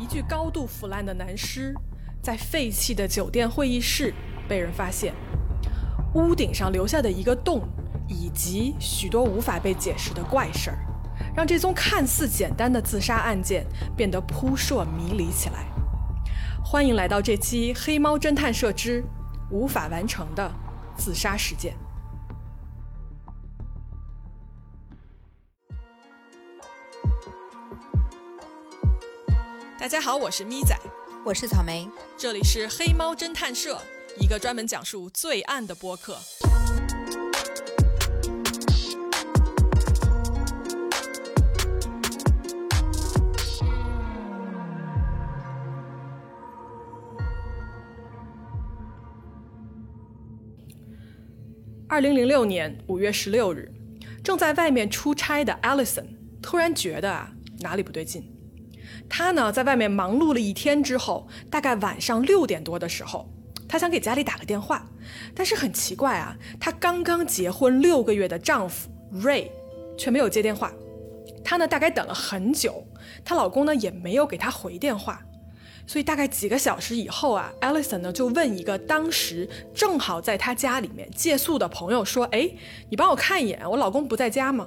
一具高度腐烂的男尸，在废弃的酒店会议室被人发现，屋顶上留下的一个洞，以及许多无法被解释的怪事儿，让这宗看似简单的自杀案件变得扑朔迷离起来。欢迎来到这期《黑猫侦探社之无法完成的自杀事件》。大家好，我是咪仔，我是草莓，这里是黑猫侦探社，一个专门讲述罪案的播客。二零零六年五月十六日，正在外面出差的 Allison 突然觉得啊哪里不对劲。他呢在外面忙碌了一天之后，大概晚上六点多的时候，他想给家里打个电话，但是很奇怪啊，她刚刚结婚六个月的丈夫 Ray 却没有接电话。她呢大概等了很久，她老公呢也没有给她回电话。所以大概几个小时以后啊，Allison 呢就问一个当时正好在她家里面借宿的朋友说：“哎，你帮我看一眼，我老公不在家吗？”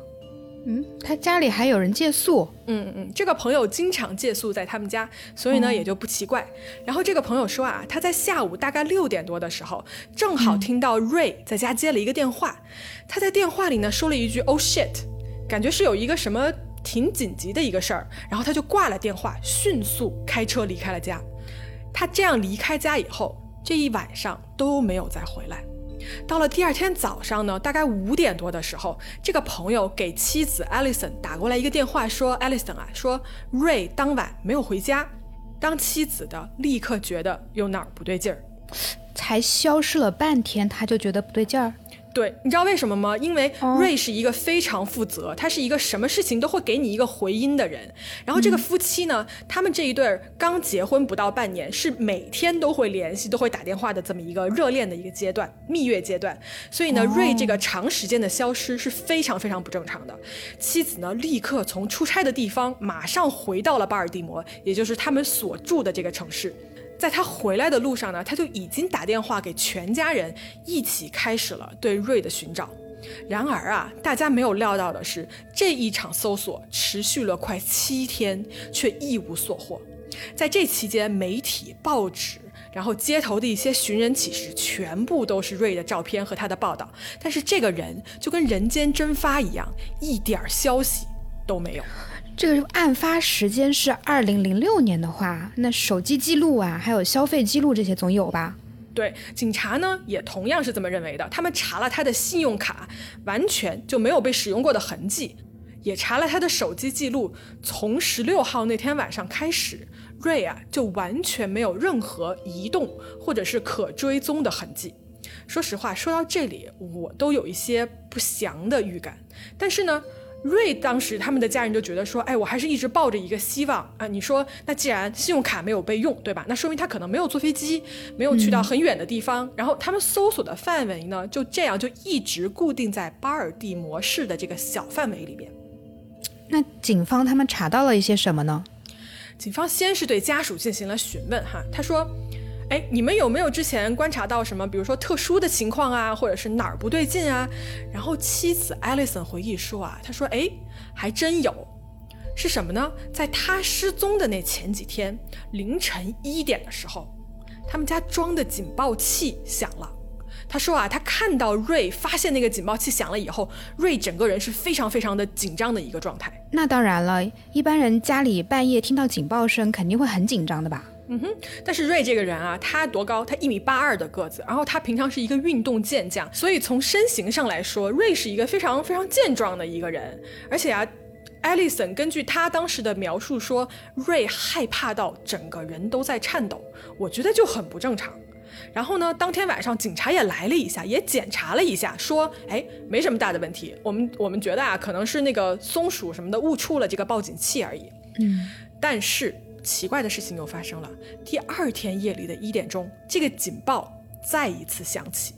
嗯，他家里还有人借宿。嗯嗯，这个朋友经常借宿在他们家，所以呢也就不奇怪。然后这个朋友说啊，他在下午大概六点多的时候，正好听到 Ray 在家接了一个电话。他在电话里呢说了一句 “Oh shit”，感觉是有一个什么挺紧急的一个事儿。然后他就挂了电话，迅速开车离开了家。他这样离开家以后，这一晚上都没有再回来。到了第二天早上呢，大概五点多的时候，这个朋友给妻子 Alison 打过来一个电话，说 Alison 啊，说 Ray 当晚没有回家。当妻子的立刻觉得有哪儿不对劲儿，才消失了半天，他就觉得不对劲儿。对，你知道为什么吗？因为瑞是一个非常负责，他是一个什么事情都会给你一个回音的人。然后这个夫妻呢，他们这一对儿刚结婚不到半年，是每天都会联系、都会打电话的这么一个热恋的一个阶段、蜜月阶段。所以呢，瑞这个长时间的消失是非常非常不正常的。妻子呢，立刻从出差的地方马上回到了巴尔的摩，也就是他们所住的这个城市。在他回来的路上呢，他就已经打电话给全家人，一起开始了对瑞的寻找。然而啊，大家没有料到的是，这一场搜索持续了快七天，却一无所获。在这期间，媒体、报纸，然后街头的一些寻人启事，全部都是瑞的照片和他的报道。但是这个人就跟人间蒸发一样，一点消息都没有。这个案发时间是二零零六年的话，那手机记录啊，还有消费记录这些总有吧？对，警察呢也同样是这么认为的。他们查了他的信用卡，完全就没有被使用过的痕迹，也查了他的手机记录，从十六号那天晚上开始，瑞啊就完全没有任何移动或者是可追踪的痕迹。说实话，说到这里，我都有一些不祥的预感。但是呢。瑞当时他们的家人就觉得说，哎，我还是一直抱着一个希望啊。你说，那既然信用卡没有被用，对吧？那说明他可能没有坐飞机，没有去到很远的地方。然后他们搜索的范围呢，就这样就一直固定在巴尔的摩市的这个小范围里面。那警方他们查到了一些什么呢？警方先是对家属进行了询问，哈，他说。哎，你们有没有之前观察到什么，比如说特殊的情况啊，或者是哪儿不对劲啊？然后妻子艾丽森回忆说啊，他说，哎，还真有，是什么呢？在他失踪的那前几天凌晨一点的时候，他们家装的警报器响了。他说啊，他看到瑞发现那个警报器响了以后，瑞整个人是非常非常的紧张的一个状态。那当然了，一般人家里半夜听到警报声，肯定会很紧张的吧？嗯哼，但是瑞这个人啊，他多高？他一米八二的个子，然后他平常是一个运动健将，所以从身形上来说，瑞是一个非常非常健壮的一个人。而且啊，艾丽森根据他当时的描述说，瑞害怕到整个人都在颤抖，我觉得就很不正常。然后呢，当天晚上警察也来了一下，也检查了一下，说，哎，没什么大的问题，我们我们觉得啊，可能是那个松鼠什么的误触了这个报警器而已。嗯，但是。奇怪的事情又发生了。第二天夜里的一点钟，这个警报再一次响起，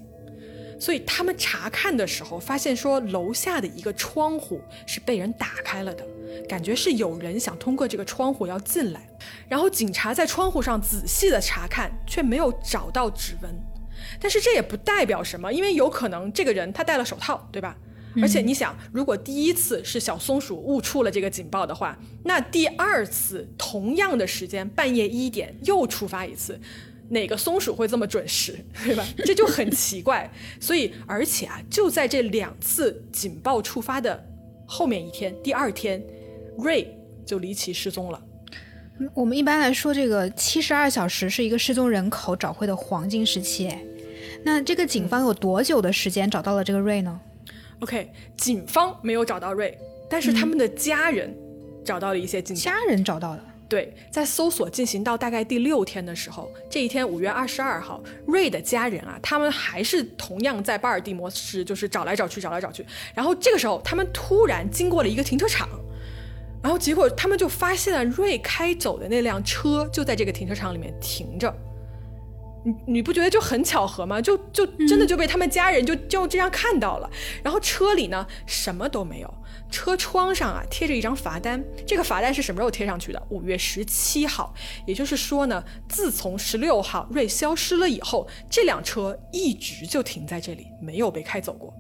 所以他们查看的时候发现说，楼下的一个窗户是被人打开了的，感觉是有人想通过这个窗户要进来。然后警察在窗户上仔细的查看，却没有找到指纹。但是这也不代表什么，因为有可能这个人他戴了手套，对吧？而且你想，如果第一次是小松鼠误触了这个警报的话，那第二次同样的时间半夜一点又触发一次，哪个松鼠会这么准时，对吧？这就很奇怪。所以，而且啊，就在这两次警报触发的后面一天，第二天，瑞就离奇失踪了。我们一般来说，这个七十二小时是一个失踪人口找回的黄金时期。那这个警方有多久的时间找到了这个瑞呢？OK，警方没有找到瑞，但是他们的家人找到了一些进展。家人找到了。对，在搜索进行到大概第六天的时候，这一天五月二十二号，瑞的家人啊，他们还是同样在巴尔的摩市，就是找来找去，找来找去。然后这个时候，他们突然经过了一个停车场，然后结果他们就发现了瑞开走的那辆车就在这个停车场里面停着。你你不觉得就很巧合吗？就就真的就被他们家人就就这样看到了。然后车里呢什么都没有，车窗上啊贴着一张罚单。这个罚单是什么时候贴上去的？五月十七号。也就是说呢，自从十六号瑞消失了以后，这辆车一直就停在这里，没有被开走过。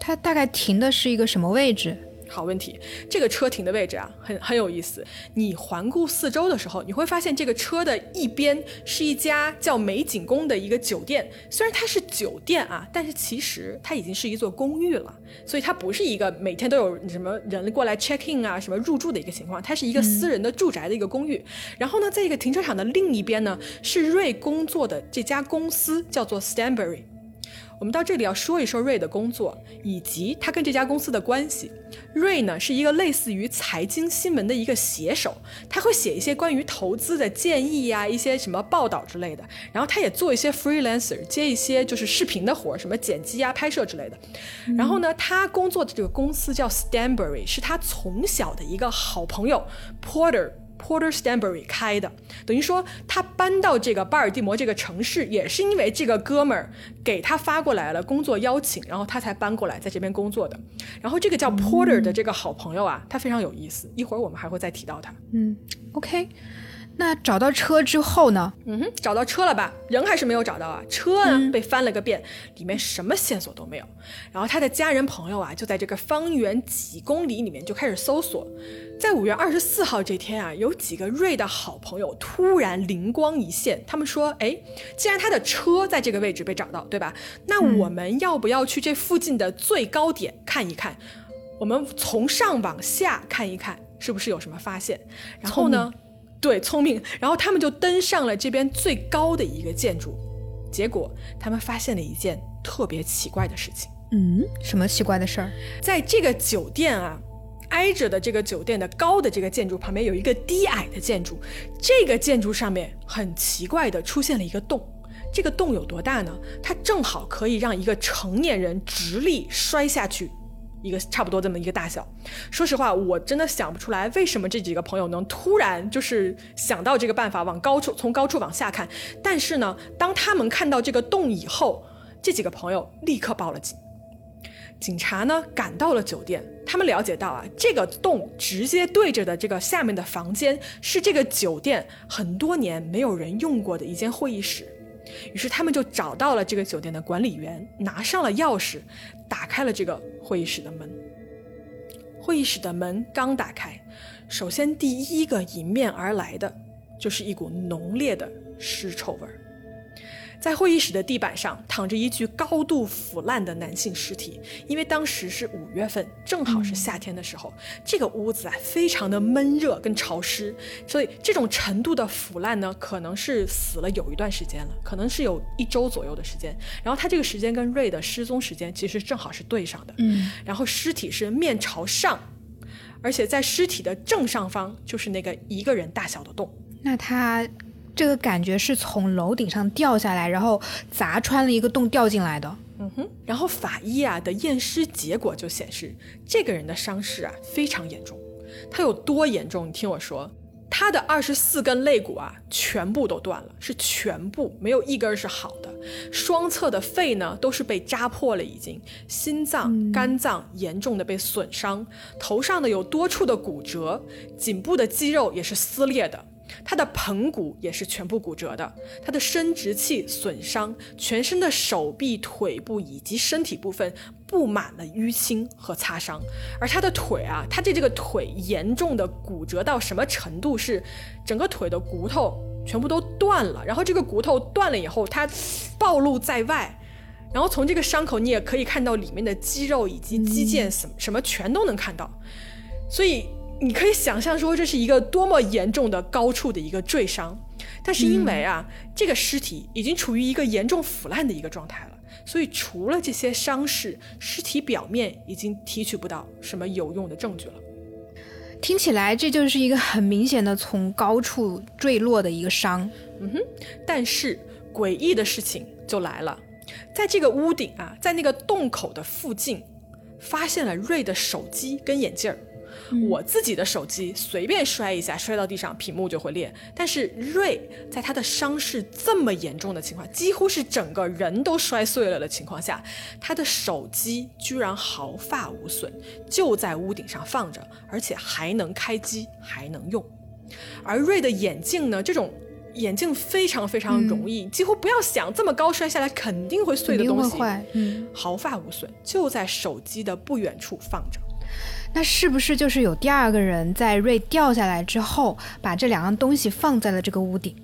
它大概停的是一个什么位置？好问题，这个车停的位置啊，很很有意思。你环顾四周的时候，你会发现这个车的一边是一家叫美景宫的一个酒店。虽然它是酒店啊，但是其实它已经是一座公寓了，所以它不是一个每天都有什么人过来 check in 啊，什么入住的一个情况。它是一个私人的住宅的一个公寓。然后呢，在一个停车场的另一边呢，是瑞工作的这家公司，叫做 Stanbury。我们到这里要说一说瑞的工作以及他跟这家公司的关系。瑞呢是一个类似于财经新闻的一个写手，他会写一些关于投资的建议呀，一些什么报道之类的。然后他也做一些 freelancer，接一些就是视频的活，什么剪辑啊、拍摄之类的。然后呢，他工作的这个公司叫 Stanbury，是他从小的一个好朋友 Porter。Porter Stanbury 开的，等于说他搬到这个巴尔的摩这个城市，也是因为这个哥们儿给他发过来了工作邀请，然后他才搬过来在这边工作的。然后这个叫 Porter 的这个好朋友啊，他非常有意思，一会儿我们还会再提到他。嗯，OK。那找到车之后呢？嗯哼，找到车了吧？人还是没有找到啊？车呢？被翻了个遍，里面什么线索都没有。然后他的家人朋友啊，就在这个方圆几公里里面就开始搜索。在五月二十四号这天啊，有几个瑞的好朋友突然灵光一现，他们说：“哎，既然他的车在这个位置被找到，对吧？那我们要不要去这附近的最高点看一看？我们从上往下看一看，是不是有什么发现？然后呢？”对，聪明。然后他们就登上了这边最高的一个建筑，结果他们发现了一件特别奇怪的事情。嗯，什么奇怪的事儿？在这个酒店啊，挨着的这个酒店的高的这个建筑旁边有一个低矮的建筑，这个建筑上面很奇怪的出现了一个洞。这个洞有多大呢？它正好可以让一个成年人直立摔下去。一个差不多这么一个大小，说实话，我真的想不出来为什么这几个朋友能突然就是想到这个办法往高处从高处往下看。但是呢，当他们看到这个洞以后，这几个朋友立刻报了警。警察呢赶到了酒店，他们了解到啊，这个洞直接对着的这个下面的房间是这个酒店很多年没有人用过的一间会议室。于是他们就找到了这个酒店的管理员，拿上了钥匙，打开了这个会议室的门。会议室的门刚打开，首先第一个迎面而来的就是一股浓烈的尸臭味儿。在会议室的地板上躺着一具高度腐烂的男性尸体，因为当时是五月份，正好是夏天的时候，这个屋子啊非常的闷热跟潮湿，所以这种程度的腐烂呢，可能是死了有一段时间了，可能是有一周左右的时间。然后他这个时间跟瑞的失踪时间其实正好是对上的，嗯，然后尸体是面朝上，而且在尸体的正上方就是那个一个人大小的洞。那他。这个感觉是从楼顶上掉下来，然后砸穿了一个洞掉进来的。嗯哼，然后法医啊的验尸结果就显示，这个人的伤势啊非常严重。他有多严重？你听我说，他的二十四根肋骨啊，全部都断了，是全部，没有一根是好的。双侧的肺呢，都是被扎破了，已经心脏、肝脏严重的被损伤，头上呢有多处的骨折，颈部的肌肉也是撕裂的。他的盆骨也是全部骨折的，他的生殖器损伤，全身的手臂、腿部以及身体部分布满了淤青和擦伤，而他的腿啊，他的这个腿严重的骨折到什么程度？是整个腿的骨头全部都断了，然后这个骨头断了以后，它暴露在外，然后从这个伤口你也可以看到里面的肌肉以及肌腱什么什么全都能看到，所以。你可以想象说这是一个多么严重的高处的一个坠伤，但是因为啊，这个尸体已经处于一个严重腐烂的一个状态了，所以除了这些伤势，尸体表面已经提取不到什么有用的证据了。听起来这就是一个很明显的从高处坠落的一个伤。嗯哼，但是诡异的事情就来了，在这个屋顶啊，在那个洞口的附近，发现了瑞的手机跟眼镜儿。我自己的手机随便摔一下，摔到地上，屏幕就会裂。但是瑞在他的伤势这么严重的情况，几乎是整个人都摔碎了的情况下，他的手机居然毫发无损，就在屋顶上放着，而且还能开机，还能用。而瑞的眼镜呢？这种眼镜非常非常容易，几乎不要想，这么高摔下来肯定会碎的东西，嗯，毫发无损，就在手机的不远处放着。那是不是就是有第二个人在瑞掉下来之后，把这两样东西放在了这个屋顶？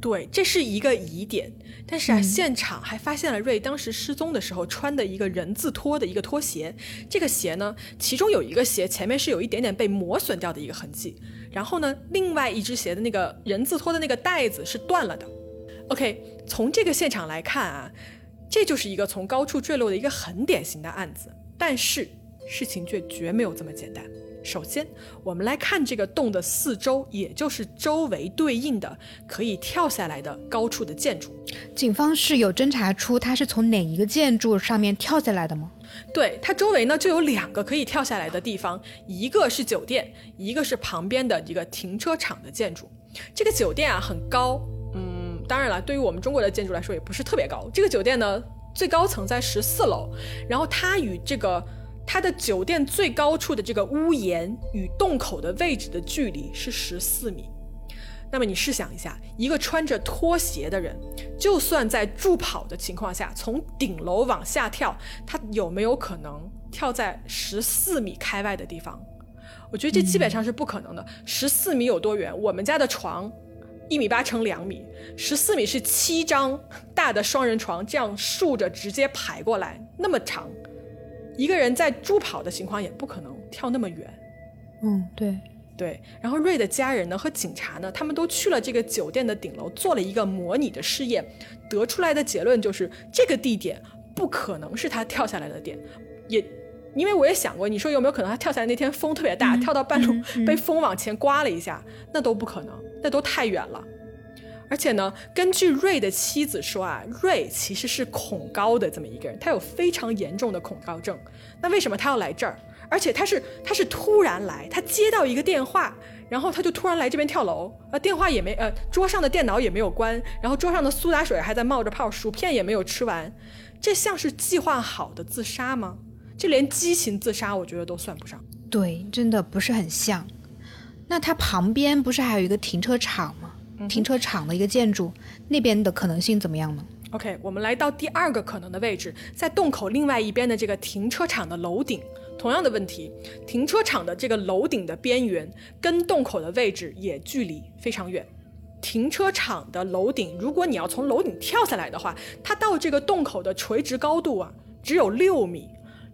对，这是一个疑点。但是啊，现场还发现了瑞当时失踪的时候穿的一个人字拖的一个拖鞋。这个鞋呢，其中有一个鞋前面是有一点点被磨损掉的一个痕迹。然后呢，另外一只鞋的那个人字拖的那个带子是断了的。OK，从这个现场来看啊，这就是一个从高处坠落的一个很典型的案子。但是。事情却绝没有这么简单。首先，我们来看这个洞的四周，也就是周围对应的可以跳下来的高处的建筑。警方是有侦查出它是从哪一个建筑上面跳下来的吗？对，它周围呢就有两个可以跳下来的地方，一个是酒店，一个是旁边的一个停车场的建筑。这个酒店啊很高，嗯，当然了，对于我们中国的建筑来说也不是特别高。这个酒店呢最高层在十四楼，然后它与这个。它的酒店最高处的这个屋檐与洞口的位置的距离是十四米。那么你试想一下，一个穿着拖鞋的人，就算在助跑的情况下从顶楼往下跳，他有没有可能跳在十四米开外的地方？我觉得这基本上是不可能的。十四米有多远？我们家的床一米八乘两米，十四米是七张大的双人床这样竖着直接排过来，那么长。一个人在助跑的情况也不可能跳那么远，嗯，对对。然后瑞的家人呢和警察呢，他们都去了这个酒店的顶楼，做了一个模拟的试验，得出来的结论就是这个地点不可能是他跳下来的点。也因为我也想过，你说有没有可能他跳下来那天风特别大，跳到半路被风往前刮了一下，那都不可能，那都太远了。而且呢，根据瑞的妻子说啊，瑞其实是恐高的这么一个人，他有非常严重的恐高症。那为什么他要来这儿？而且他是他是突然来，他接到一个电话，然后他就突然来这边跳楼。呃，电话也没呃，桌上的电脑也没有关，然后桌上的苏打水还在冒着泡，薯片也没有吃完。这像是计划好的自杀吗？这连激情自杀我觉得都算不上。对，真的不是很像。那他旁边不是还有一个停车场吗？停车场的一个建筑，那边的可能性怎么样呢？OK，我们来到第二个可能的位置，在洞口另外一边的这个停车场的楼顶，同样的问题，停车场的这个楼顶的边缘跟洞口的位置也距离非常远。停车场的楼顶，如果你要从楼顶跳下来的话，它到这个洞口的垂直高度啊，只有六米。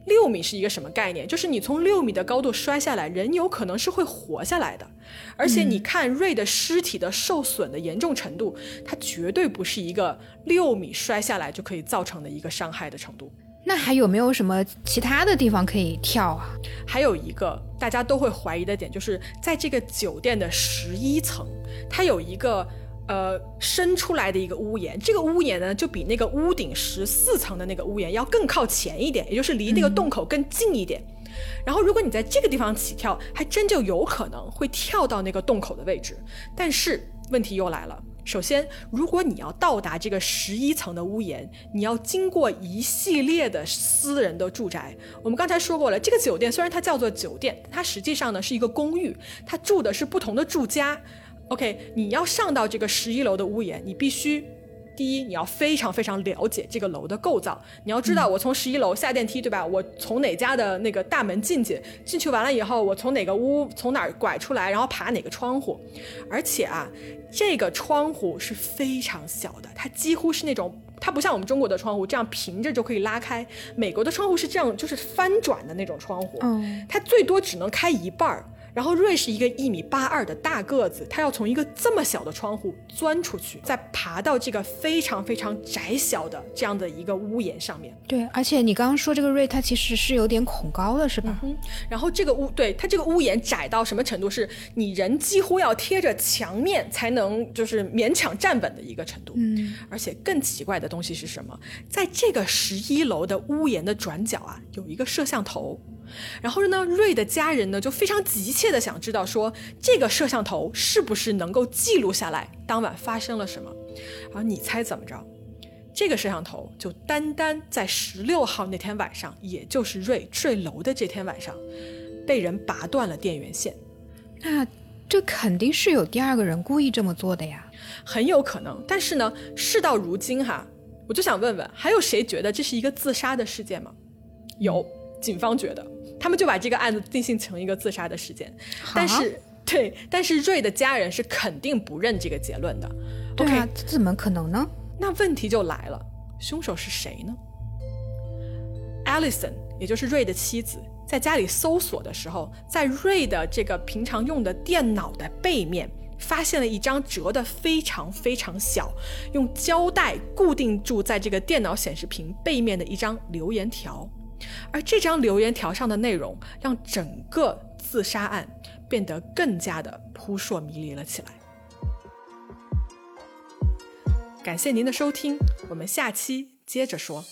六米是一个什么概念？就是你从六米的高度摔下来，人有可能是会活下来的。而且你看瑞的尸体的受损的严重程度，它绝对不是一个六米摔下来就可以造成的一个伤害的程度。那还有没有什么其他的地方可以跳啊？还有一个大家都会怀疑的点，就是在这个酒店的十一层，它有一个。呃，伸出来的一个屋檐，这个屋檐呢，就比那个屋顶十四层的那个屋檐要更靠前一点，也就是离那个洞口更近一点。然后如果你在这个地方起跳，还真就有可能会跳到那个洞口的位置。但是问题又来了。首先，如果你要到达这个十一层的屋檐，你要经过一系列的私人的住宅。我们刚才说过了，这个酒店虽然它叫做酒店，它实际上呢是一个公寓，它住的是不同的住家。OK，你要上到这个十一楼的屋檐，你必须。第一，你要非常非常了解这个楼的构造。你要知道，我从十一楼下电梯，对吧？我从哪家的那个大门进去？进去完了以后，我从哪个屋，从哪儿拐出来，然后爬哪个窗户？而且啊，这个窗户是非常小的，它几乎是那种，它不像我们中国的窗户这样平着就可以拉开。美国的窗户是这样，就是翻转的那种窗户，它最多只能开一半儿。然后瑞是一个一米八二的大个子，他要从一个这么小的窗户钻出去，再爬到这个非常非常窄小的这样的一个屋檐上面。对，而且你刚刚说这个瑞，他其实是有点恐高的，是吧？嗯。然后这个屋，对他这个屋檐窄到什么程度？是你人几乎要贴着墙面才能就是勉强站稳的一个程度。嗯。而且更奇怪的东西是什么？在这个十一楼的屋檐的转角啊，有一个摄像头。然后呢，瑞的家人呢就非常急切的想知道，说这个摄像头是不是能够记录下来当晚发生了什么？而你猜怎么着？这个摄像头就单单在十六号那天晚上，也就是瑞坠楼的这天晚上，被人拔断了电源线。那这肯定是有第二个人故意这么做的呀，很有可能。但是呢，事到如今哈，我就想问问，还有谁觉得这是一个自杀的事件吗？有，警方觉得。他们就把这个案子定性成一个自杀的事件，但是对，但是瑞的家人是肯定不认这个结论的。对啊，这怎么可能呢？那问题就来了，凶手是谁呢？Alison，也就是瑞的妻子，在家里搜索的时候，在瑞的这个平常用的电脑的背面，发现了一张折得非常非常小，用胶带固定住在这个电脑显示屏背面的一张留言条。而这张留言条上的内容，让整个自杀案变得更加的扑朔迷离了起来。感谢您的收听，我们下期接着说。